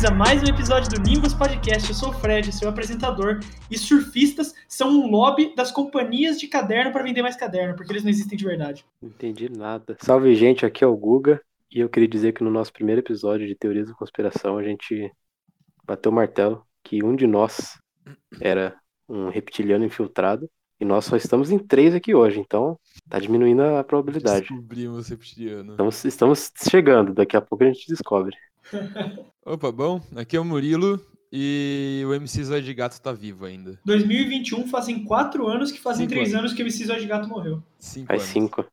Bem-vindos a mais um episódio do Nimbus Podcast. Eu sou o Fred, seu apresentador, e surfistas são um lobby das companhias de caderno para vender mais caderno, porque eles não existem de verdade. Não entendi nada. Salve, gente, aqui é o Guga, e eu queria dizer que no nosso primeiro episódio de Teorias da Conspiração, a gente bateu o martelo que um de nós era um reptiliano infiltrado, e nós só estamos em três aqui hoje, então tá diminuindo a probabilidade. Descobrimos reptiliano. Estamos, estamos chegando, daqui a pouco a gente descobre. Opa, bom, aqui é o Murilo e o MC Zóio de Gato tá vivo ainda. 2021 fazem quatro anos que fazem Cinco três anos. anos que o MC Zóio de Gato morreu. Cinco Faz anos. cinco.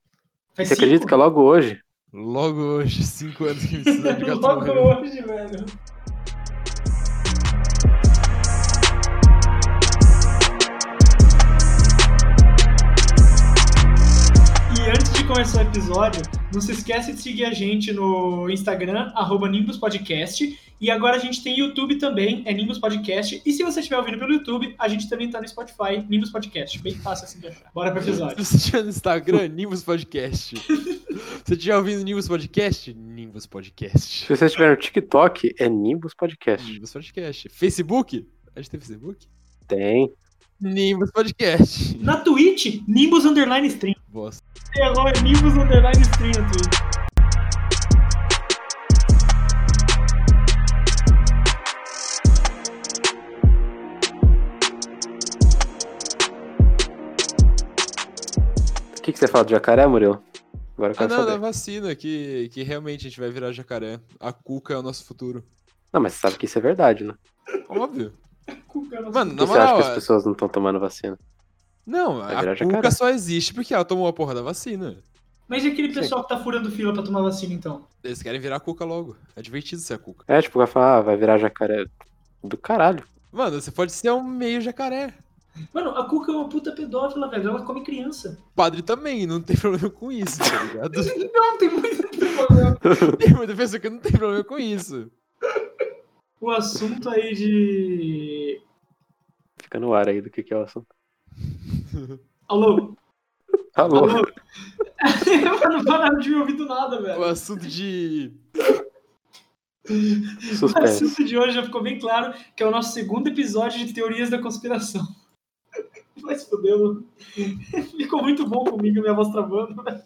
Faz Você acredita que é logo hoje? Logo hoje, cinco anos que o MC Zóio de Gato Logo morreu. hoje, velho. Começar o episódio, não se esqueça de seguir a gente no Instagram, arroba Nimbus Podcast. E agora a gente tem YouTube também, é Nimbus Podcast. E se você estiver ouvindo pelo YouTube, a gente também tá no Spotify, Nimbus Podcast. Bem fácil assim de achar. Bora pro episódio. Se você estiver no Instagram, Nimbus Podcast. Se você estiver ouvindo Nimbus Podcast, Nimbus Podcast. Se você estiver no TikTok, é Nimbus Podcast. Nimbus Podcast. Facebook? A gente tem Facebook? Tem. Nimbus Podcast. Na Twitch, Nimbus Underline Stream. Bosta. E agora é Nimbus Underline Stream na Twitch. O que, que você fala do jacaré, Murilo? Agora eu Ah, não, da saber. vacina, que, que realmente a gente vai virar jacaré. A cuca é o nosso futuro. Não, mas você sabe que isso é verdade, né? Óbvio. Mano, Por na que você acha moral, que as pessoas não estão tomando vacina? Não, Vai a virar cuca jacaré. só existe porque ela tomou a porra da vacina. Mas e aquele Sim. pessoal que tá furando fila pra tomar vacina, então? Eles querem virar a cuca logo. É divertido ser a cuca. É, tipo, vai falar, ah, vai virar jacaré do caralho. Mano, você pode ser um meio jacaré. Mano, a Cuca é uma puta pedófila, velho. Ela come criança. Padre também, não tem problema com isso, tá ligado? Não, tem muito problema. tem muita pessoa que não tem problema com isso. O assunto aí de. Fica no ar aí do que, que é o assunto. Alô? Alô? Alô? Eu não pararam de me ouvir do nada, O velho. assunto de. O Suspense. assunto de hoje já ficou bem claro que é o nosso segundo episódio de Teorias da Conspiração. Vai se fuder, mano. Ficou muito bom comigo, minha voz travando, velho.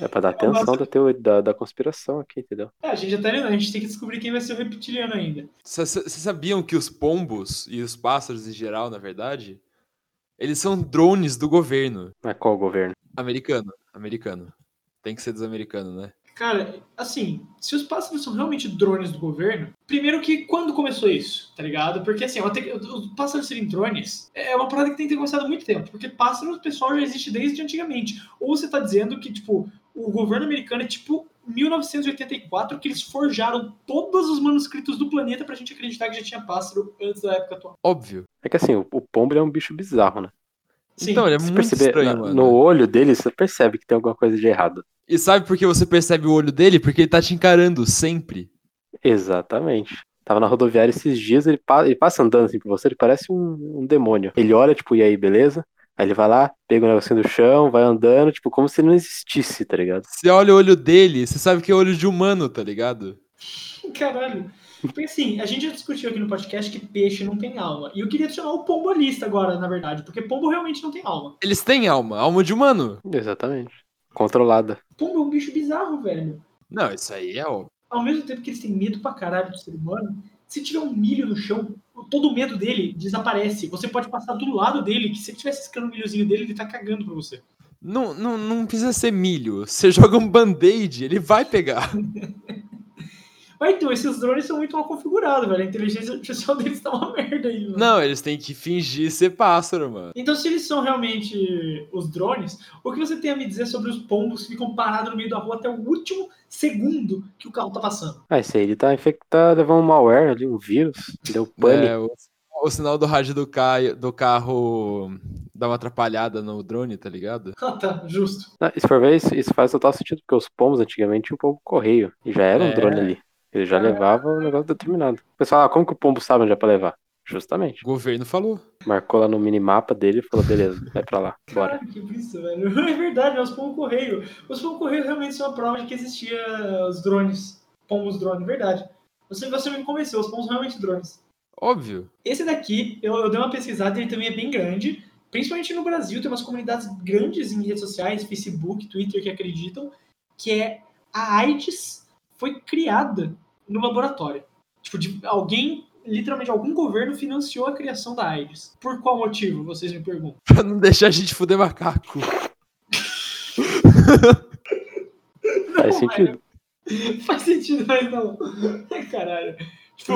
É pra dar atenção da, teoria, da, da conspiração aqui, entendeu? É, a gente já tá indo, a gente tem que descobrir quem vai ser o reptiliano ainda. Vocês sabiam que os pombos e os pássaros em geral, na verdade, eles são drones do governo Mas qual o governo? americano. Americano. Tem que ser dos americanos, né? Cara, assim, se os pássaros são realmente drones do governo, primeiro que quando começou isso, tá ligado? Porque assim, ó, tem- os pássaros serem drones é uma parada que tem que ter começado há muito tempo, porque pássaros, o pessoal já existe desde antigamente. Ou você tá dizendo que, tipo, o governo americano é tipo 1984, que eles forjaram todos os manuscritos do planeta pra gente acreditar que já tinha pássaro antes da época atual. Óbvio. É que assim, o, o pombo é um bicho bizarro, né? Sim. Então, ele é Se muito perceber, estranho, na- mano. no olho dele, você percebe que tem alguma coisa de errado. E sabe por que você percebe o olho dele? Porque ele tá te encarando sempre. Exatamente. Tava na rodoviária esses dias, ele, pa- ele passa andando assim por você, ele parece um, um demônio. Ele olha, tipo, e aí, beleza? Aí ele vai lá, pega o negocinho do chão, vai andando, tipo, como se ele não existisse, tá ligado? Você olha o olho dele, você sabe que é olho de humano, tá ligado? Caralho. Porque assim, a gente já discutiu aqui no podcast que peixe não tem alma. E eu queria adicionar o pombo à lista agora, na verdade, porque pombo realmente não tem alma. Eles têm alma, alma de humano. Exatamente. Controlada. Pombo é um bicho bizarro, velho. Não, isso aí é óbvio. Ao mesmo tempo que eles têm medo pra caralho do ser humano, se tiver um milho no chão, todo o medo dele desaparece. Você pode passar do lado dele, que se ele tivesse escando o milhozinho dele, ele tá cagando pra você. Não, não, não precisa ser milho. Você joga um band-aid, ele vai pegar. Mas então, esses drones são muito mal configurados, velho. A inteligência artificial deles tá uma merda aí, mano. Não, eles têm que fingir ser pássaro, mano. Então, se eles são realmente os drones, o que você tem a me dizer sobre os pombos que ficam parados no meio da rua até o último segundo que o carro tá passando? Ah, esse aí ele tá infectado, levou um malware ali, um vírus, deu pane. É, o, o sinal do rádio do, ca... do carro dá uma atrapalhada no drone, tá ligado? Ah, tá, justo. Ah, e se for ver, isso, isso faz total sentido, porque os pombos antigamente tinham um pombo correio, e já era um É. drone ali. Ele já levava um negócio determinado. O pessoal, ah, como que o pombo sabe onde é pra levar? Justamente. O governo falou. Marcou lá no minimapa dele e falou, beleza, vai pra lá, bora. Caralho, que isso, velho. É verdade, é os pombos correio. Os pombos correio realmente são a prova de que existia os drones. Pombos drone, verdade. Você, você me convenceu, os pombos são realmente drones. Óbvio. Esse daqui, eu, eu dei uma pesquisada, ele também é bem grande. Principalmente no Brasil, tem umas comunidades grandes em redes sociais, Facebook, Twitter, que acreditam que é a AIDS foi criada no laboratório. Tipo, de alguém, literalmente, algum governo financiou a criação da AIDS. Por qual motivo, vocês me perguntam? Pra não deixar a gente fuder macaco. Faz sentido. Faz sentido, mas não. Caralho. Tipo,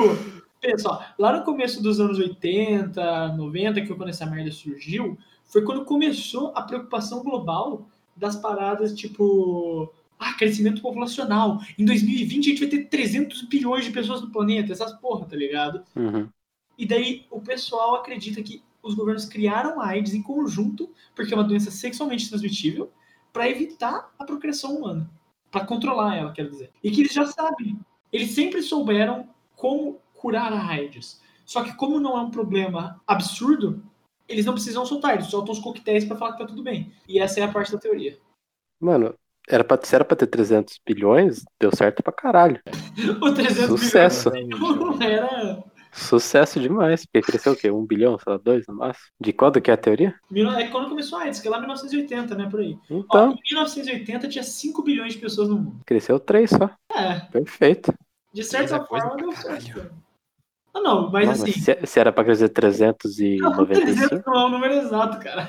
pensa, ó, lá no começo dos anos 80, 90, que foi quando essa merda surgiu, foi quando começou a preocupação global das paradas, tipo, ah, crescimento populacional. Em 2020 a gente vai ter 300 bilhões de pessoas no planeta, essas porra, tá ligado? Uhum. E daí o pessoal acredita que os governos criaram a AIDS em conjunto, porque é uma doença sexualmente transmitível, para evitar a procriação humana, para controlar ela, quero dizer. E que eles já sabem, eles sempre souberam como curar a AIDS. Só que como não é um problema absurdo, eles não precisam soltar, eles soltam os coquetéis para falar que tá tudo bem. E essa é a parte da teoria. Mano, era pra, se era pra ter 300 bilhões, deu certo pra caralho. O 300 Sucesso. bilhões não era Sucesso demais. Porque cresceu o quê? Um bilhão, sei lá, dois no máximo? De quando que é a teoria? É quando começou a AIDS, que é lá em 1980, né? Por aí. Ó, Então, em 1980 tinha 5 bilhões de pessoas no mundo. cresceu três só. É, Perfeito. de certa é forma deu caralho. certo. Ah, não, mas Não, assim. mas se, se era pra crescer Não, 395, 300 não é o número exato, cara.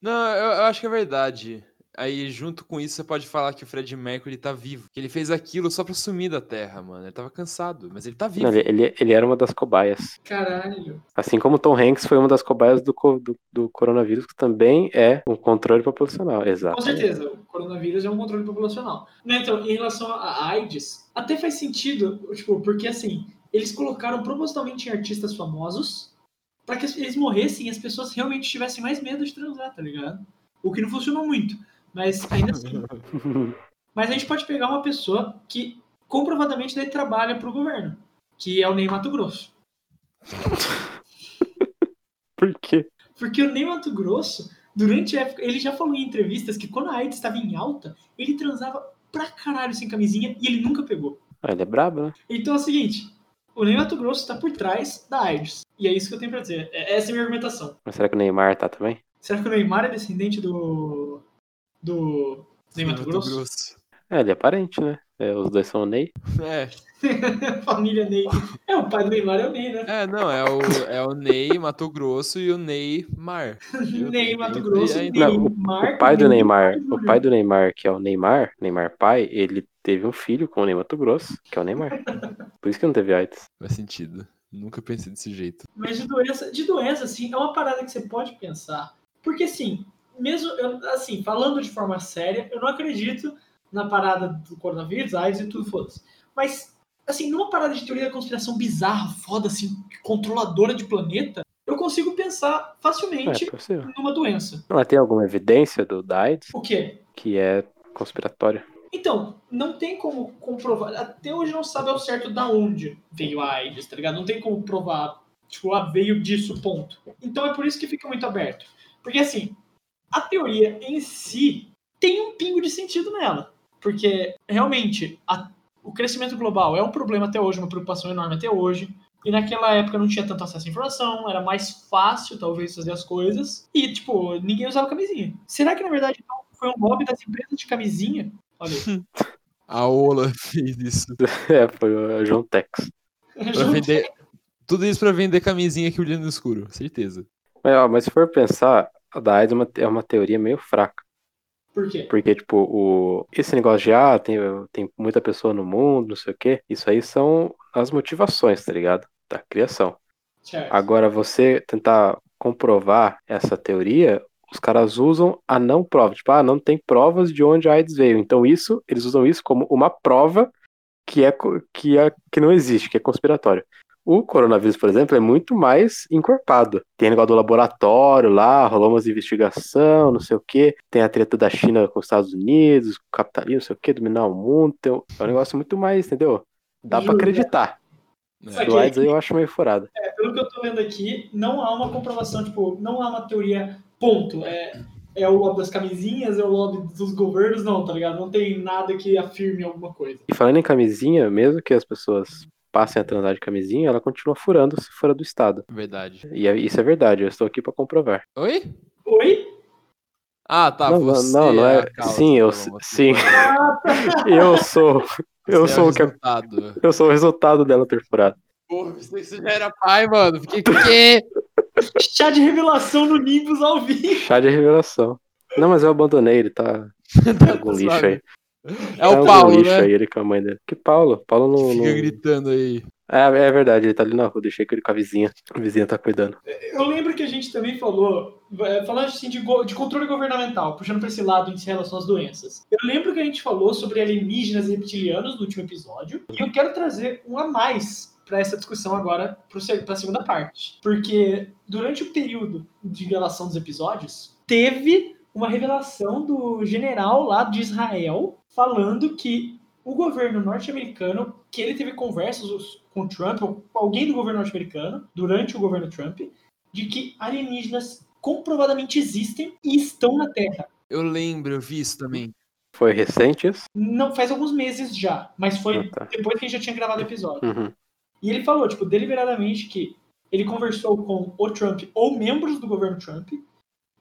Não, eu, eu acho que é verdade. Aí, junto com isso, você pode falar que o Fred Mercury tá vivo. Que ele fez aquilo só pra sumir da Terra, mano. Ele tava cansado, mas ele tá vivo. não, ele, ele, ele era uma das cobaias. Caralho. Assim como Tom Hanks foi uma das cobaias do, do, do coronavírus, que também é um controle populacional. Exato. Com certeza, o coronavírus é um controle populacional. Né, Então, em relação à AIDS, até faz sentido, tipo, porque assim, eles colocaram propositalmente em artistas famosos para que eles morressem e as pessoas realmente tivessem mais medo de transar, tá ligado? O que não funcionou muito. Mas ainda assim. Mas a gente pode pegar uma pessoa que comprovadamente daí trabalha pro governo, que é o Ney Mato Grosso. Por quê? Porque o Ney Mato Grosso, durante a época, ele já falou em entrevistas que quando a AIDS estava em alta, ele transava pra caralho sem camisinha e ele nunca pegou. Ah, ele é brabo, né? Então é o seguinte, o Ney Mato Grosso tá por trás da AIDS. E é isso que eu tenho pra dizer. É- Essa é a minha argumentação. Mas será que o Neymar tá também? Será que o Neymar é descendente do. Do. Ney Mato Grosso? É, ele é parente, né? É, os dois são o Ney. É, Família Ney. É, o pai do Neymar é o Ney, né? é, não, é o, é o Ney Mato Grosso e o Ney Mar. Ney Mato Grosso, eu- Ney Não, Mar. O pai do Ney Neymar, o pai do Neymar, que é o Neymar, Neymar pai, ele teve um filho com o Ney Mato Grosso, que é o Neymar. Por isso que não teve AIDS. Faz sentido. Nunca pensei desse jeito. Mas de doença, de doença, assim, é uma parada que você pode pensar. Porque, assim, mesmo, eu, assim, falando de forma séria, eu não acredito na parada do coronavírus, AIDS e tudo, foda-se. Mas, assim, numa parada de teoria da conspiração bizarra, foda, assim, controladora de planeta, eu consigo pensar É, facilmente possível. numa doença. Mas tem alguma evidência do da AIDS O quê? que é conspiratória? Então, não tem como comprovar. Até hoje não sabe ao certo da onde veio a AIDS, tá ligado? Não tem como provar, tipo, ah, veio disso, ponto. Então é por isso que fica muito aberto. Porque, assim, a teoria em si tem um pingo de sentido nela. Porque, realmente, a- o crescimento global é um problema até hoje, uma preocupação enorme até hoje. E naquela época não tinha tanto acesso à informação, era mais fácil, talvez, fazer as coisas. E, tipo, ninguém usava camisinha. Será que, na verdade, não foi um lobby das empresas de camisinha? Olha aí. A Ola fez isso. É, foi o João Tex. Pra vender... Tudo isso pra vender camisinha que brilha no escuro, certeza. Mas, ó, mas se for pensar, a da AIDS é uma, é uma teoria meio fraca. Por quê? Porque, tipo, o, esse negócio de, ah, tem, tem muita pessoa no mundo, não sei o quê, isso aí são as motivações, tá ligado? Da criação. Certo. Agora, você tentar comprovar essa teoria, os caras usam a não prova. Tipo, ah, não tem provas de onde a AIDS veio. Então, isso, eles usam isso como uma prova que é, que é que não existe, que é conspiratório. O coronavírus, por exemplo, é muito mais encorpado. Tem negócio do laboratório lá, rolou umas investigação, não sei o quê. Tem a treta da China com os Estados Unidos, com o capitalismo, não sei o quê, dominar o mundo. Tem um- é um negócio muito mais, entendeu? Dá pra Juro. acreditar. né? Do AIDS aí eu acho meio furado. É, pelo que eu tô vendo aqui, não há uma comprovação, tipo, não há uma teoria ponto. É, é o lobby das camisinhas, é o lobby dos governos, não, tá ligado? Não tem nada que afirme alguma coisa. E falando em camisinha, mesmo que as pessoas passem a transar de camisinha, ela continua furando se fora do Estado. Verdade. E é- isso é verdade, eu estou aqui pra comprovar. Oi? Oi? Ah, tá. Não, não, você não, não é- causa, sim, eu- tá você sim. foi- Eu sou. Eu você é sou o que resultado. eu sou o resultado dela ter furado. Porra, que você já era pai, mano. Fiquei quê? Chá de revelação no Nimbus ao vivo. Chá de revelação. Não, mas eu abandonei, ele tá em algum lixo aí. É o Paulo, lixo né? aí, ele com a mãe dele. Que Paulo? Paulo não. Fica não- gritando aí. É, é verdade, ele tá ali na rua, deixei com ele com a vizinha. A vizinha tá cuidando. Eu lembro que a gente também falou, é, falando assim de, de controle governamental, puxando pra esse lado em relação às doenças. Eu lembro que a gente falou sobre alienígenas e reptilianos no último episódio, e eu quero trazer um a mais para essa discussão agora para a segunda parte. Porque durante o período de gravação dos episódios, teve uma revelação do general lá de Israel falando que o governo norte-americano, que ele teve conversas com Trump, ou com alguém do governo norte-americano, durante o governo Trump, de que alienígenas comprovadamente existem e estão na Terra. Eu lembro, eu vi isso também. Foi recente isso? Não faz alguns meses já, mas foi Ah, tá. depois que a gente já tinha gravado o episódio. Uhum. E ele falou, tipo, deliberadamente que ele conversou com o Trump ou membros do governo Trump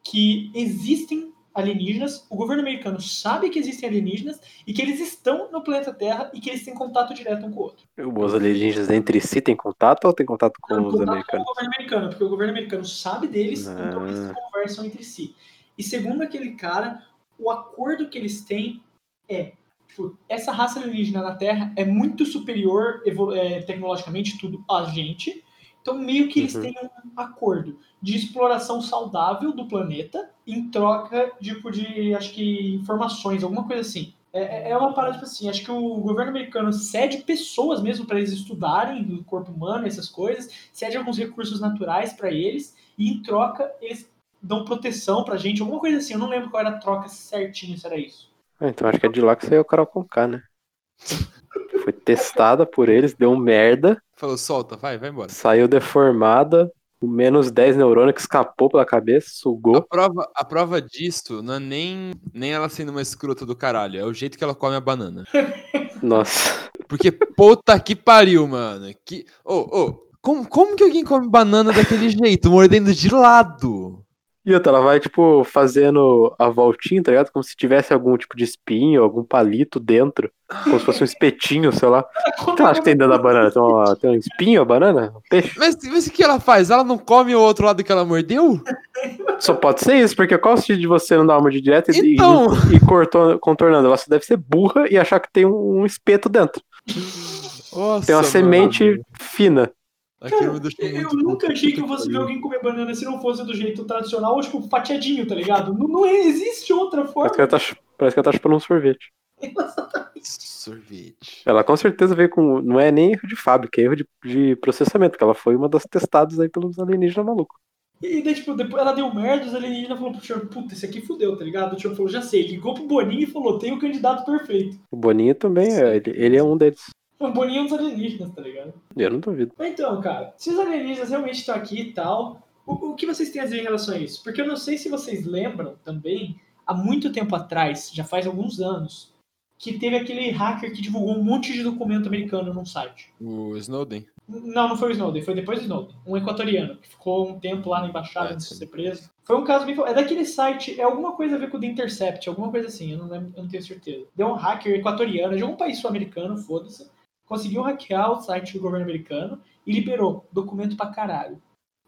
que existem alienígenas, o governo americano sabe que existem alienígenas e que eles estão no planeta Terra e que eles têm contato direto um com o outro. Os alienígenas entre si têm contato ou têm contato com Não, os contato americanos? com o governo americano, porque o governo americano sabe deles, Ah. então eles conversam entre si. E segundo aquele cara, o acordo que eles têm é, tipo, essa raça alienígena na Terra é muito superior é, tecnologicamente tudo a gente. Então meio que eles Uhum. têm um acordo de exploração saudável do planeta em troca tipo de acho que informações, alguma coisa assim. É, é uma parada tipo assim, acho que o governo americano cede pessoas mesmo para eles estudarem do corpo humano, essas coisas, cede alguns recursos naturais para eles e em troca eles dão proteção pra gente, alguma coisa assim. Eu não lembro qual era a troca certinho, se era isso. Ah, então acho que é de lá que saiu o Carol Conká, né? Foi testada por eles, deu merda, Falou, solta, vai, vai embora. saiu deformada, com menos 10 neurônios que escapou pela cabeça, A sugou. prova, a prova disso não é nem, nem ela sendo uma escrota do caralho, é o jeito que ela come a banana. Nossa. Porque puta que pariu, mano. Que... Ô, ô, como, como que alguém come banana daquele jeito, mordendo de lado? E outra, ela vai, tipo, fazendo a voltinha, tá ligado? Como se tivesse algum tipo de espinho, algum palito dentro. Como se fosse um espetinho, sei lá. O que ela acha que tem dentro da banana? Tem, uma- tem um espinho a banana? Um peixe? Mas, mas o que ela faz? Ela não come o outro lado que ela mordeu? Só pode ser isso, porque qual o sentido de você não dar uma mordida direta e, Então. e, e cortou- contornando? Ela só deve ser burra e achar que tem um, um espeto dentro. Nossa, Tem uma mano. semente fina. Deixou Eu nunca achei que eu fosse ver alguém comer banana se não fosse do jeito tradicional, ou tipo fatiadinho, tá ligado? Não, não existe outra Parece forma. que, ela tá, parece que ela tá chupando um sorvete. Sorvete. Ela com certeza veio com. Não é nem erro de fábrica, é erro de, de processamento, que ela foi uma das testadas aí pelos alienígenas malucos. E daí, tipo, depois ela deu merda, os alienígenas falaram pro Trump, puta, esse aqui fudeu, tá ligado? O Trump falou, já sei, ligou pro Boninho e falou, tem o candidato perfeito. O Boninho também, é, ele, ele é um deles. O Boninho um dos alienígenas, tá ligado? Eu não duvido. Mas Então, cara, se os alienígenas realmente estão aqui e tal, o, o que vocês têm a dizer em relação a isso? Porque eu não sei se vocês lembram também, há muito tempo atrás, já faz alguns anos, que teve aquele hacker que divulgou um monte de documento americano num site. O Snowden. Não, não foi o Snowden, foi depois do Snowden. Um equatoriano, que ficou um tempo lá na embaixada É, antes de ser preso. Foi um caso bem. É daquele site, é alguma coisa a ver com o The Intercept, alguma coisa assim, eu não, lembro, eu não tenho certeza. Deu um hacker equatoriano de algum país sul-americano, foda-se, conseguiu hackear o site do governo americano e liberou documento pra caralho.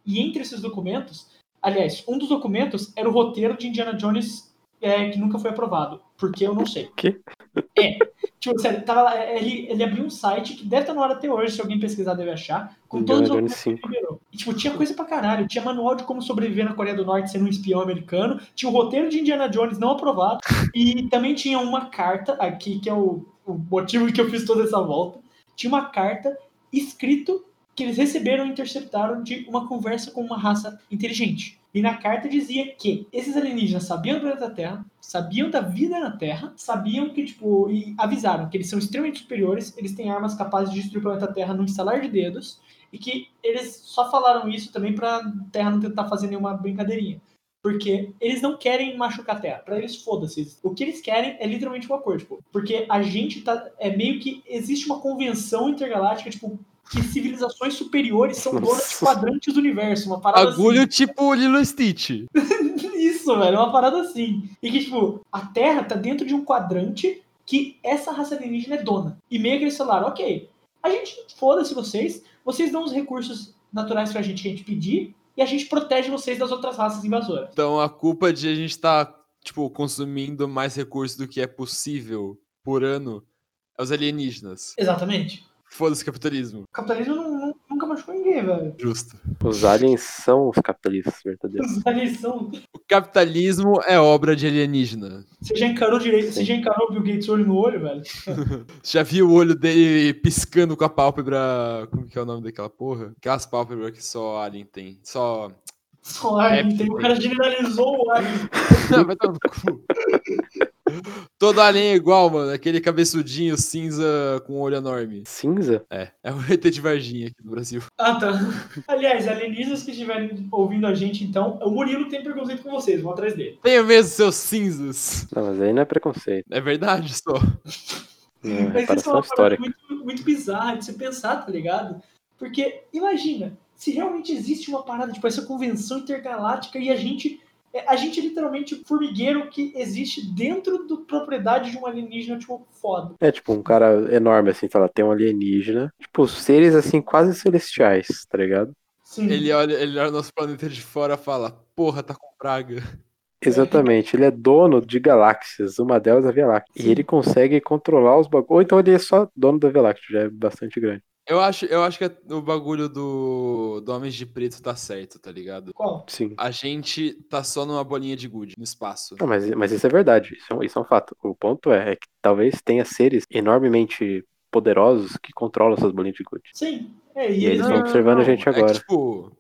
E entre esses documentos, aliás, um dos documentos era o roteiro de Indiana Jones é, que nunca foi aprovado. Porque eu não sei. Que? É. Tipo, sério, tava lá, ele, ele abriu um site que deve estar no ar até hoje, se alguém pesquisar deve achar, com Indiana todos os documentos que ele 5. liberou. E, tipo, tinha coisa pra caralho. Tinha manual de como sobreviver na Coreia do Norte sendo um espião americano. Tinha o roteiro de Indiana Jones não aprovado. E também tinha uma carta, aqui, que é o, o motivo que eu fiz toda essa volta. Tinha uma carta escrito que eles receberam e interceptaram de uma conversa com uma raça inteligente. E na carta dizia que esses alienígenas sabiam do planeta Terra, sabiam da vida na Terra, sabiam que, tipo, e avisaram que eles são extremamente superiores, eles têm armas capazes de destruir o planeta Terra num instalar de dedos, e que eles só falaram isso também pra Terra não tentar fazer nenhuma brincadeirinha. Porque eles não querem machucar a Terra. Pra eles, foda-se. O que eles querem é literalmente um acordo, tipo. Porque a gente tá. É meio que. Existe uma convenção intergaláctica, tipo. Que civilizações superiores são donas de quadrantes do universo. Uma parada Bagulho assim. tipo Lilo Stitch. Isso, velho. Uma parada assim. E que, tipo, a Terra tá dentro de um quadrante que essa raça alienígena é dona. E meio que eles falaram, ok, a gente foda-se vocês, vocês dão os recursos naturais pra gente que a gente pedir, e a gente protege vocês das outras raças invasoras. Então a culpa de a gente estar, tipo, consumindo mais recursos do que é possível por ano é os alienígenas. Exatamente. Foda-se capitalismo. O capitalismo não- machucou ninguém, velho. Justo. Os aliens são os capitalistas verdadeiros. Os aliens são. O capitalismo é obra de alienígena. Você já encarou direito, você Sim. já encarou o Bill Gates olho no olho, velho? Já viu o olho dele piscando com a pálpebra. Como que é o nome daquela porra? Aquelas pálpebras que só alien tem. Só. Só alien, É, tem, o cara generalizou o alien. Vai tomar no cu. Todo alien é igual, mano. Aquele cabeçudinho cinza com olho enorme. Cinza? É, é o ET de Varginha aqui do Brasil. Ah, tá. Aliás, alienígenas que estiverem ouvindo a gente, então, o Murilo tem preconceito com vocês, vão atrás dele. Tenho mesmo seus cinzas. Não, mas aí não é preconceito. É verdade só. Não Mas isso é uma parada histórica. muito, muito bizarra de se pensar, tá ligado? Porque, imagina, se realmente existe uma parada, tipo, essa convenção intergaláctica e a gente. É, A gente é literalmente formigueiro que existe dentro da propriedade de um alienígena, tipo, foda. É tipo um cara enorme, assim, fala, tem um alienígena. Tipo, seres assim, quase celestiais, tá ligado? Sim. Ele olha, ele olha nosso planeta de fora e fala: Porra, tá com praga. Exatamente, ele é dono de galáxias, uma delas é a Via Láctea. E ele consegue controlar os bagulhos. Ou então ele é só dono da Via Láctea, já é bastante grande. Eu acho, eu acho que o bagulho do, do Homens de Preto tá certo, tá ligado? Qual? Sim. A gente tá só numa bolinha de gude no espaço. Não, mas, mas isso é verdade, isso é, um, isso é um fato. O ponto é, é que talvez tenha seres enormemente poderosos que controlam essas bolinhas de gude. Sim. É, e, E eles eles não- estão observando a gente É que, agora. tipo,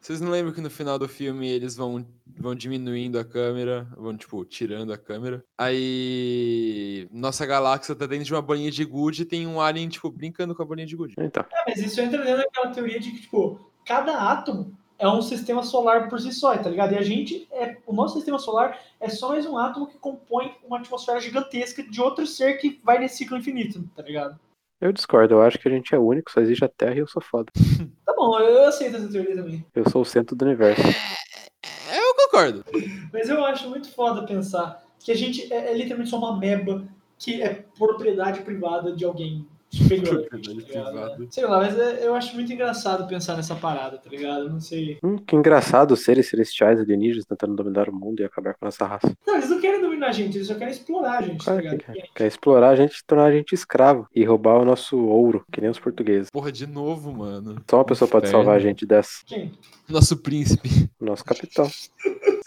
vocês não lembram que no final do filme eles vão, vão diminuindo a câmera, vão, tipo, tirando a câmera. Aí. Nossa galáxia tá dentro de uma bolinha de gude e tem um alien, tipo, brincando com a bolinha de gude. Então, É, mas isso entra dentro daquela teoria de que, tipo, cada átomo é um sistema solar por si só, tá ligado? E a gente, é, o nosso sistema solar é só mais um átomo que compõe uma atmosfera gigantesca de outro ser que vai nesse ciclo infinito, tá ligado? Eu discordo, eu acho que a gente é único, só existe a Terra e eu sou foda. Tá bom, eu aceito essa teoria também. Eu sou o centro do universo. É, eu concordo. Mas eu acho muito foda pensar que a gente é, é literalmente só uma meba que é propriedade privada de alguém superior. tá. Sei lá, mas é- eu acho muito engraçado pensar nessa parada, tá ligado? Não sei. Hum, que engraçado os seres celestiais alienígenas tentando dominar o mundo e acabar com nossa raça. Não, eles não querem dominar a gente, eles só querem explorar a gente, tá Claro ligado? que quer. Quer explorar a gente, tornar a gente escravo e roubar o nosso ouro, que nem os portugueses. Porra, de novo, mano. Só uma pessoa pode salvar a gente dessa. Quem? Nosso príncipe. Nosso capitão,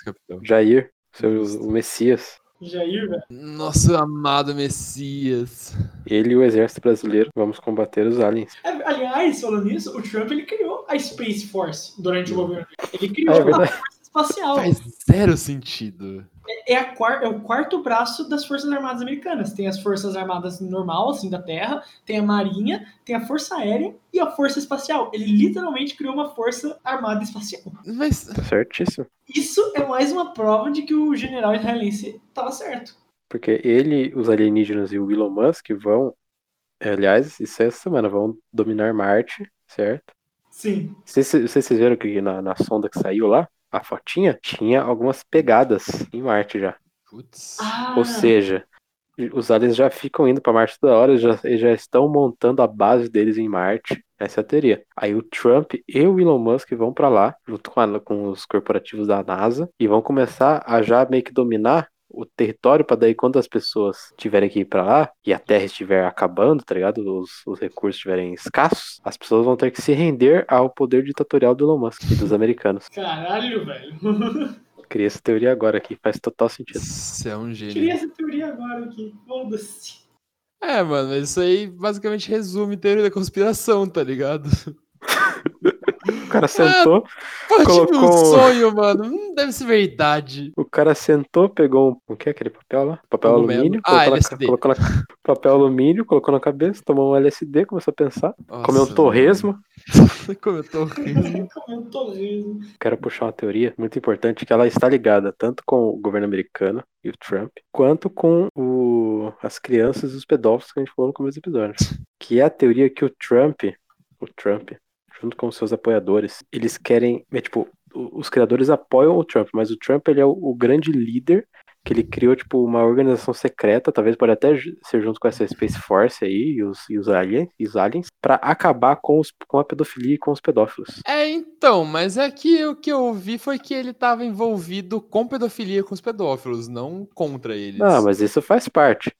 capitão. Jair, seu, o Messias. Jair, velho. Nosso amado Messias. Ele e o exército brasileiro vamos combater os aliens. É, Aliás, falando nisso, o Trump ele criou a Space Force durante o governo dele. Ele criou é a. Força Espacial. Faz zero sentido. É, a quar- é o quarto braço das Forças Armadas Americanas. Tem as Forças Armadas normal, assim, da Terra, tem a Marinha, tem a Força Aérea e a Força Espacial. Ele literalmente criou uma Força Armada Espacial. Mas. Tá certíssimo. Isso é mais uma prova de que o general israelense estava certo. Porque ele, os alienígenas e o Elon Musk vão. é, Aliás, isso é essa semana, vão dominar Marte, certo? Sim. Vocês, vocês viram que na, na sonda que saiu lá, a fotinha, tinha algumas pegadas em Marte já. Putz. Ah, Ou seja, os aliens já ficam indo pra Marte toda hora, eles já, já estão montando a base deles em Marte. Essa é a teoria. Aí o Trump e o Elon Musk vão pra lá, junto com, a- com os corporativos da NASA, e vão começar a já meio que dominar o território para daí quando as pessoas tiverem que ir pra lá e a Terra estiver acabando, tá ligado? Os, os recursos estiverem escassos, as pessoas vão ter que se render ao poder ditatorial do Elon Musk e dos americanos. caralho, velho. Criei essa teoria agora aqui, faz total sentido. Você é um gênio. essa teoria agora aqui. Foda-se. É, mano, isso aí basicamente resume teoria da conspiração, tá ligado? O cara sentou, eu tive um Colocou- sonho, mano. Não deve ser verdade. o cara sentou, pegou um. O que é aquele papel lá? Papel Cogumelo. alumínio, Ah, colocou, na, LSD. colocou na papel alumínio, colocou na cabeça, tomou um LSD, começou a pensar, Nossa, comeu um torresmo. Comeu torresmo. Eu tô rindo. Quero puxar uma teoria muito importante que ela está ligada tanto com o governo americano e o Trump, quanto com o, as crianças e os pedófilos que a gente falou no começo do episódio. Que é a teoria que o Trump, o Trump, junto com os seus apoiadores, eles querem, é tipo, os criadores apoiam o Trump, mas o Trump ele é o, o grande líder que ele criou tipo uma organização secreta, talvez pode até ser junto com essa Space Force aí e os, e os aliens, os aliens, para acabar com, os, com a pedofilia e com os pedófilos. É, então, mas é que o que eu vi foi que ele tava envolvido com pedofilia com os pedófilos, não contra eles. Não, mas isso faz parte.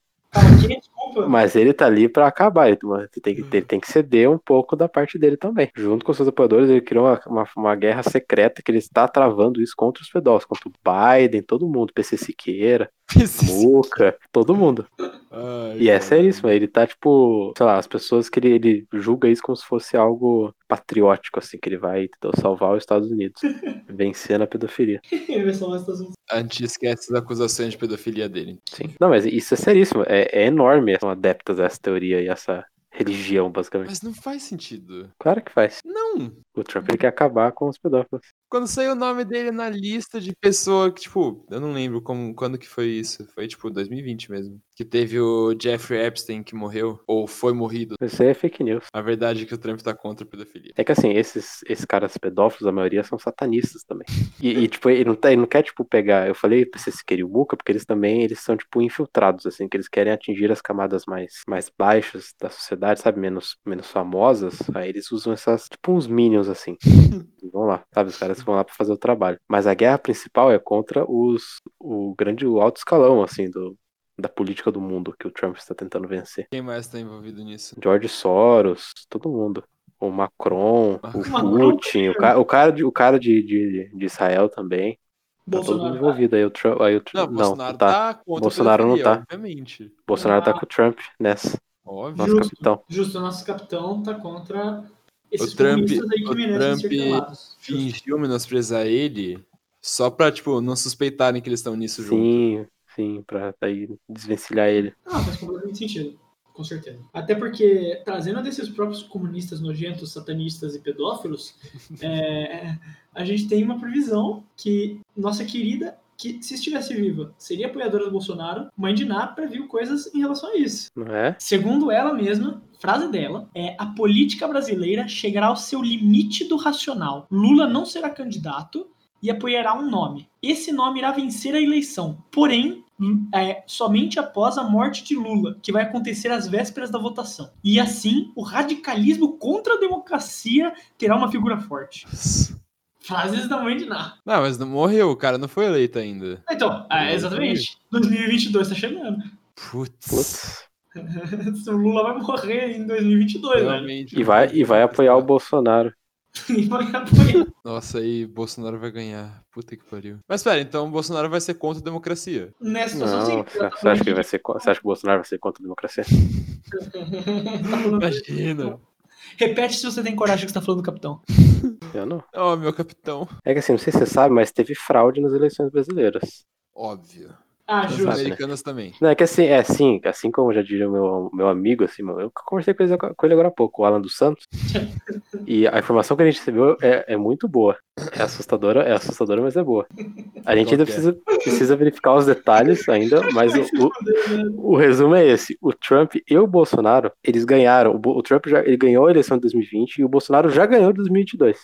Mas ele tá ali pra acabar. Ele, mano, tem que, ele tem que ceder um pouco da parte dele também. Junto com seus apoiadores, ele criou uma, uma, uma guerra secreta que ele está travando isso contra os pedófilos, contra o Biden, todo mundo, PC Siqueira, Muca, todo mundo. Ai, E é mano. seríssimo, ele tá tipo, sei lá, as pessoas que ele, ele julga isso como se fosse algo patriótico, assim, que ele vai entendeu, salvar os Estados Unidos, vencendo a pedofilia. Ele vai salvar os Estados Unidos. A gente esquece as acusações de pedofilia dele. Sim. Não, mas isso é seríssimo, é, é enorme, são adeptas a essa teoria e essa religião, basicamente. Mas não faz sentido. Claro que faz. Não. O Trump ele quer acabar com os pedófilos. Quando saiu o nome dele na lista de pessoa que, tipo, eu não lembro como, quando que foi isso. Foi, tipo, 2020 mesmo. Que teve o Jeffrey Epstein que morreu, ou foi morrido. Isso aí é fake news. A verdade é que o Trump tá contra a pedofilia. É que assim, esses, esses caras pedófilos, a maioria são satanistas também. E, e, tipo, ele não, tá, ele não quer, tipo, pegar. Eu falei pra vocês queriam o Muca, porque eles também eles são, tipo, infiltrados, assim, que eles querem atingir as camadas mais, mais baixas da sociedade, sabe? Menos, menos famosas. Aí eles usam essas, tipo, uns minions, assim. Vão lá, sabe? Os caras vão lá pra fazer o trabalho. Mas a guerra principal é contra os, o grande, o alto escalão, assim, do, da política do mundo que o Trump está tentando vencer. Quem mais tá envolvido nisso? George Soros, todo mundo. O Macron, o Putin, o cara, o cara, de, o cara de, de, de Israel também. Tá todo mundo Bolsonaro. envolvido. Aí o Trump. Aí o Não, Trump não, Bolsonaro tá. tá contra Bolsonaro não tá. obviamente. Bolsonaro tá com o Trump nessa. Óbvio. Nosso Justo. capitão. Justo, o nosso capitão tá contra esses O Trump- comunistas aí que o merecem ser Trump. Fingiu menosprezar ele só pra, tipo, não suspeitarem que eles estão nisso junto. Sim, sim, pra daí desvencilhar ele. Ah, faz completamente sentido. Com certeza. Até porque, trazendo desses próprios comunistas nojentos, satanistas e pedófilos, é, a gente tem uma previsão que nossa querida, que se estivesse viva, seria apoiadora do Bolsonaro, mãe de Ná previu coisas em relação a isso. Não é? Segundo ela mesma, frase dela, é a política brasileira chegará ao seu limite do racional. Lula não será candidato e apoiará um nome. Esse nome irá vencer a eleição, porém, é, somente após a morte de Lula, que vai acontecer às vésperas da votação. E assim, o radicalismo contra a democracia terá uma figura forte. Frases da mãe de Ná. Não, mas não morreu, o cara não foi eleito ainda. Então, é, exatamente. 2022 tá chegando. Putz. Putz. o Lula vai morrer em 2022, velho. Realmente. E vai, e vai apoiar o Bolsonaro. E vai apoiar. Nossa, aí Bolsonaro vai ganhar. Puta que pariu. Mas pera, então o Bolsonaro vai ser contra a democracia. Nessa situação, Não, sim. você acha que vai ser, você acha que o Bolsonaro vai ser contra a democracia? Tá Imagina. Repete se você tem coragem que você tá falando do capitão. Eu não. Ó, meu capitão. É que assim, não sei se você sabe, mas teve fraude nas eleições brasileiras. Óbvio. Ah, As Justo. justo. americanas também. Não, é que assim, é assim, assim como já diria o meu, meu amigo, assim, eu conversei com ele, com ele agora há pouco, o Alan dos Santos, e a informação que a gente recebeu é, é muito boa. É assustadora, é assustadora, mas é boa. A gente ainda Qual que é? precisa, precisa verificar os detalhes ainda, mas o, o, o resumo é esse. O Trump e o Bolsonaro, eles ganharam. O, o Trump já, ele ganhou a eleição de 2020 e o Bolsonaro já ganhou de 2022.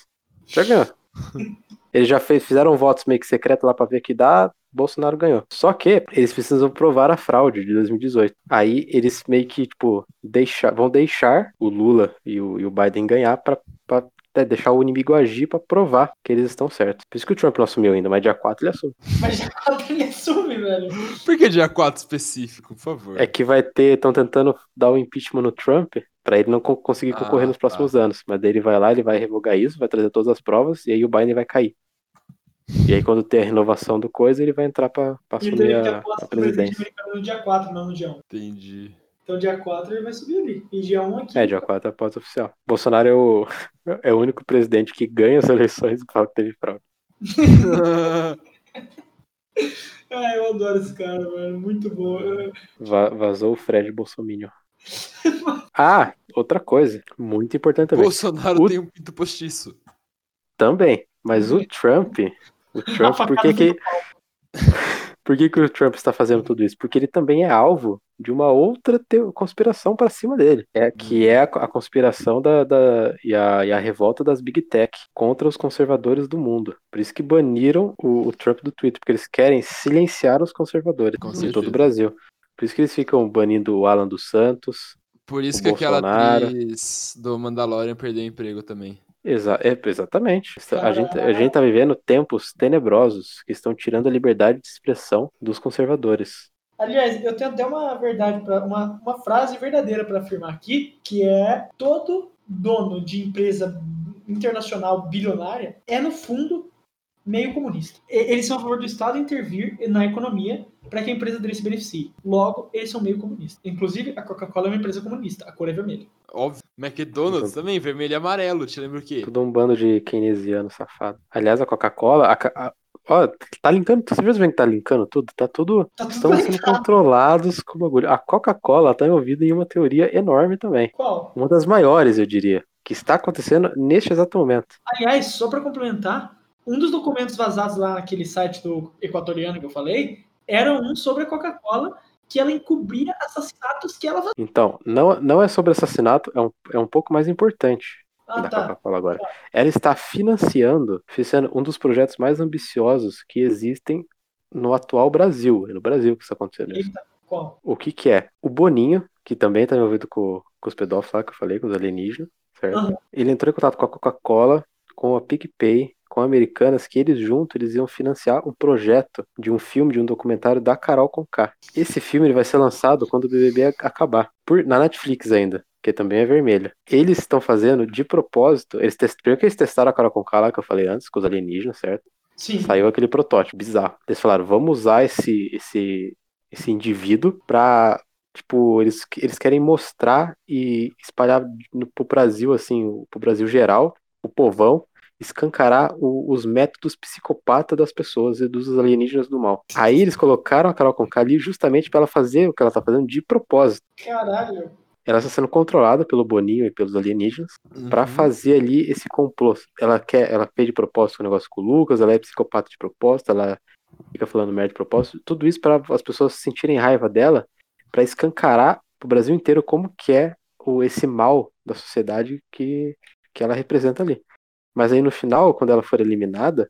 Já ganhou. Eles já fez, fizeram votos meio que secreto lá pra ver que dá, Bolsonaro ganhou. Só que eles precisam provar a fraude de 2018. Aí eles meio que, tipo, deixar, vão deixar o Lula e o, e o Biden ganhar pra, pra até deixar o inimigo agir pra provar que eles estão certos. Por isso que o Trump não assumiu ainda, mas dia 4 ele assume. Mas já ele assume, velho. Por que dia 4 específico, por favor? É que vai ter, estão tentando dar o impeachment no Trump pra ele não co- conseguir concorrer Ah, nos próximos anos. Mas daí ele vai lá, ele vai revogar isso, vai trazer todas as provas e aí o Biden vai cair. E aí quando ter a renovação do coisa, ele vai entrar pra, pra assumir ele a, a pro presidente presidência. americano no dia 4, não no dia 1. Entendi. Então dia 4 ele vai subir ali. E dia 1 aqui. É, dia 4 é a pauta oficial. Bolsonaro é o, é o único presidente que ganha as eleições e fala que teve fraude. Ah, eu adoro esse cara, mano. Muito bom. Va- vazou o Fred Bolsonaro. Ah, outra coisa, muito importante também. Bolsonaro O- tem um pinto postiço. Também, mas o Trump, o Trump, por que que, por que que o Trump está fazendo tudo isso? Porque ele também é alvo de uma outra conspiração para cima dele, é que é a, a conspiração da, da e, a, e a revolta das big tech contra os conservadores do mundo. Por isso que baniram o, o Trump do Twitter, porque eles querem silenciar os conservadores Com de certeza. todo o Brasil. Por isso que eles ficam banindo o Alan dos Santos. Por isso O que aquela Bolsonaro. atriz do Mandalorian perdeu o emprego também. Exa é, exatamente. A gente, a gente tá vivendo tempos tenebrosos que estão tirando a liberdade de expressão dos conservadores. Aliás, eu tenho até uma verdade para uma, uma frase verdadeira para afirmar aqui, que é todo dono de empresa internacional bilionária é no fundo meio comunista. Eles são a favor do Estado intervir na economia para que a empresa dele se beneficie. Logo, eles são meio comunistas. Inclusive, a Coca-Cola é uma empresa comunista. A cor é vermelha. Óbvio. McDonald's Então- também, vermelho e amarelo. Te lembra o quê? Tudo um bando de keynesiano safado. Aliás, a Coca-Cola. a Ó, tá linkando. Você viu bem que tá linkando tudo? Tá tudo. Tá tudo Estamos sendo controlados com o bagulho. A Coca-Cola tá envolvida em uma teoria enorme também. Qual? Uma das maiores, eu diria. Que está acontecendo neste exato momento. Aliás, só para complementar, um dos documentos vazados lá naquele site do equatoriano que eu falei era um sobre a Coca-Cola que ela encobria assassinatos que ela. Então, não, não é sobre assassinato, é um, é um pouco mais importante. Ah, da tá. Coca-Cola agora. Ela está financiando, financiando um dos projetos mais ambiciosos que existem no atual Brasil. É no Brasil que isso está acontecendo. isso. Eita, qual? O que que é? O Boninho, que também está envolvido com, com os pedófilos lá que eu falei, com os alienígenas, certo? Aham. Ele entrou em contato com a Coca-Cola, com a PicPay, com Americanas, que eles juntos eles iam financiar um projeto de um filme, de um documentário da Carol Conká. Esse filme ele vai ser lançado quando o BBB ac- acabar, por, na Netflix ainda, que também é vermelha. Eles estão fazendo de propósito, eles test, primeiro que eles testaram a Carol Conká lá, que eu falei antes, com os alienígenas, certo? Sim. Saiu aquele protótipo bizarro. Eles falaram, vamos usar esse, esse, esse indivíduo pra. Tipo, eles, eles querem mostrar e espalhar no, pro Brasil, assim, pro Brasil geral, o povão, escancarar o- os métodos psicopatas das pessoas e dos alienígenas do mal. Aí eles colocaram a Carol Conká ali justamente pra ela fazer o que ela tá fazendo de propósito. Caralho. Ela está sendo controlada pelo Boninho e pelos alienígenas Pra Uhum. fazer ali esse complô. Ela quer, ela fez de propósito o negócio com o Lucas, ela é psicopata de propósito, ela fica falando merda de propósito. Tudo isso para as pessoas sentirem raiva dela, pra escancarar pro Brasil inteiro como que é o, esse mal da sociedade que, que ela representa ali. Mas aí no final, quando ela for eliminada,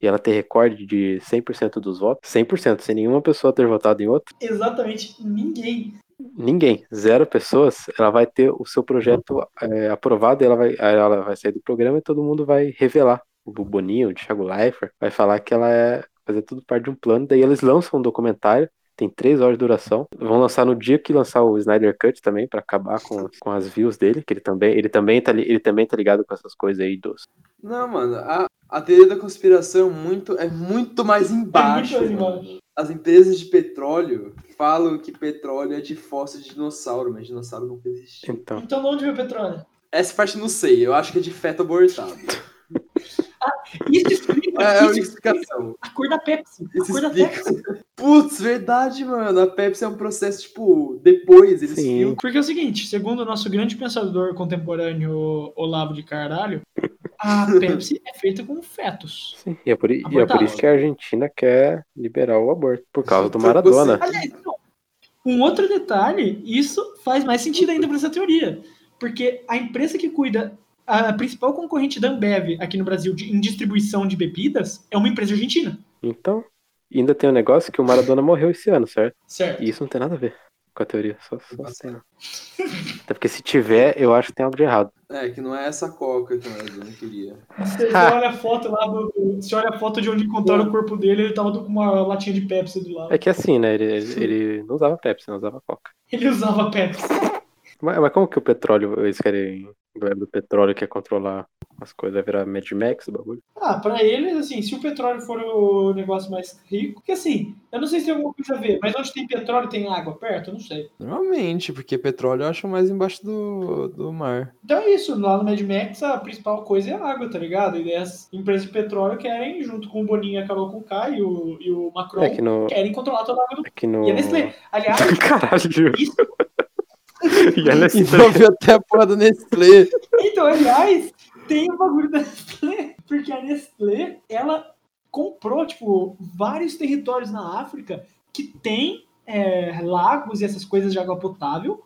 e ela ter recorde de 100% dos votos, 100%, sem nenhuma pessoa ter votado em outro, Exatamente ninguém. Ninguém, zero pessoas, ela vai ter o seu projeto é, aprovado e ela vai, ela vai sair do programa e todo mundo vai revelar. O Boninho, o Thiago Leifert, vai falar que ela é fazer tudo parte de um plano. Daí eles lançam um documentário, tem três horas de duração. Vão lançar no dia que lançar o Snyder Cut também, pra acabar com, com as views dele, que ele também, ele também tá, ele também tá ligado com essas coisas aí dos. Não, mano, a, a teoria da conspiração é muito, é muito mais embaixo. É muito mais embaixo. As empresas de petróleo falam que petróleo é de fóssil de dinossauro, mas dinossauro nunca existiu. Então, Então, de onde veio o petróleo? Essa parte eu não sei, eu acho que é de feto abortado. Isso explica, É, é a isso explica explicação. a cor da Pepsi. A Isso cor da explica. Pepsi. Putz, verdade, mano. A Pepsi é um processo, tipo, depois eles Sim. filtram. Porque é o seguinte, segundo o nosso grande pensador contemporâneo Olavo de Carvalho, a Pepsi é feita com fetos. sim, e é, por, e é por isso que a Argentina quer liberar o aborto, por causa do Você- Maradona. Aliás, não. Um outro detalhe, isso faz mais sentido ainda para essa teoria. Porque a empresa que cuida, a principal concorrente da Ambev aqui no Brasil de, em distribuição de bebidas é uma empresa argentina. Então, ainda tem um negócio que o Maradona morreu esse ano, certo? Certo. E isso não tem nada a ver com a teoria, só, só tem. não. Até porque se tiver, eu acho que tem algo de errado. É, que não é essa coca que eu não queria. Você, você olha a foto lá do- Você olha a foto de onde encontraram o corpo dele, ele tava com uma latinha de Pepsi do lado. É que assim, né? Ele, ele, ele não usava Pepsi, não usava Coca. Ele usava Pepsi. Mas, mas como que o petróleo eles querem Galera do petróleo quer controlar as coisas, vai virar Mad Max o bagulho. Ah, pra eles, assim, se o petróleo for o negócio mais rico, porque assim, eu não sei se tem alguma coisa a ver, mas onde tem petróleo tem água perto? Eu não sei. Normalmente, porque petróleo eu acho mais embaixo do, do mar. Então é isso, lá no Mad Max a principal coisa é a água, tá ligado? E as empresas de petróleo querem, junto com o Boninho e a Carol Conká e o, e o Macron, É que no. querem controlar toda a água do É que no. E a Nestlé. Aliás, Caralho. isso, E a Nestlé. Envolveu até a porra da Nestlé. então, aliás, tem o bagulho da Nestlé, porque a Nestlé, ela comprou, tipo, vários territórios na África que tem é, lagos e essas coisas de água potável,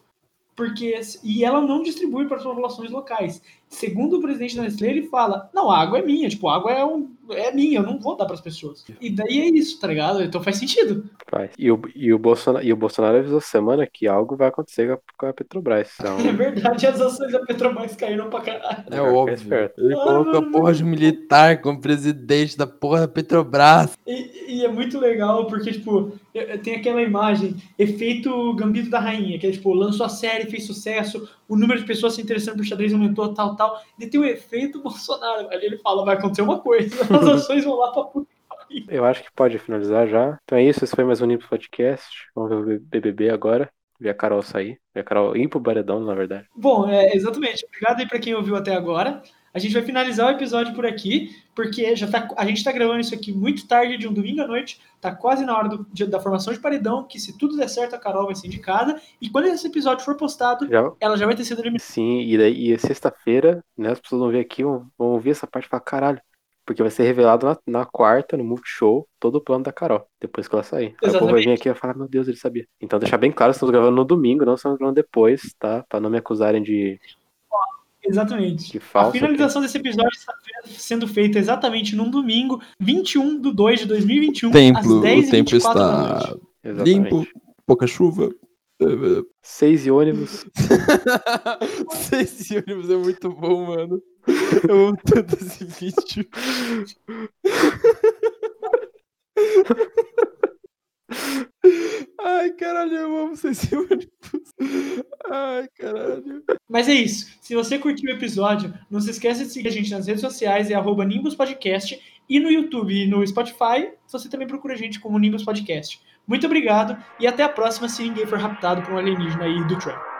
porque e ela não distribui para as populações locais. Segundo o presidente da Nestlé, ele fala: "Não, a água é minha, tipo, a água é, um, é minha, eu não vou dar para as pessoas". E daí é isso, tá ligado? Então faz sentido. Faz. E o, e, o Bolsonaro, e o Bolsonaro avisou semana que algo vai acontecer com a, Petrobras. Então, É verdade, as ações da Petrobras caíram pra caralho. É Fica óbvio. esperto. Ele colocou a porra de um militar como presidente da porra da Petrobras. E, e é muito legal porque, tipo, eh, tem aquela imagem, efeito Gambito da Rainha, que é, tipo, lançou a série, fez sucesso, o número de pessoas se interessando por xadrez aumentou, tal, tal. E tem o efeito Bolsonaro. Ali ele fala, vai acontecer uma coisa, as ações vão lá pra puta. eu acho que pode finalizar já. Então é isso, esse foi mais um Nimbus Podcast. Vamos ver o BBB agora. Ver a Carol sair. Ver a Carol ir pro Baredão, na verdade. Bom, é, exatamente. Obrigado aí pra quem ouviu até agora. A gente vai finalizar o episódio por aqui, porque já tá, a gente tá gravando isso aqui muito tarde de um domingo à noite, tá quase na hora do, de- da formação de paredão, que se tudo der certo, a Carol vai ser indicada. E quando esse episódio for postado, Já, ela já vai ter sido eliminada. sim, e daí e sexta-feira, né? As pessoas vão ver aqui, vão, vão ouvir essa parte e falar, caralho. Porque vai ser revelado na, na quarta, no Multishow, todo o plano da Carol, depois que ela sair. Aí o povo vai vir aqui e vai falar, meu Deus, ele sabia. Então deixar bem claro, estamos gravando no domingo, não estamos gravando depois, tá? Pra não me acusarem de, Exatamente. de A falso. finalização desse episódio está sendo feita exatamente num domingo, 21 de 2 de 2021, Templo, às 10 o tempo 24 da está. Exatamente. limpo, pouca chuva. Seis e ônibus. Esse ônibus é muito bom, mano. Eu amo tanto esse vídeo. Ai, caralho, eu amo esse ônibus. Ai, caralho. Mas é isso. Se você curtiu o episódio, não se esqueça de seguir a gente nas redes sociais, é arroba Nimbus Podcast, e no YouTube e no Spotify, você também procura a gente como Nimbus Podcast. Muito obrigado e até a próxima se ninguém for raptado por um alienígena aí do Trump.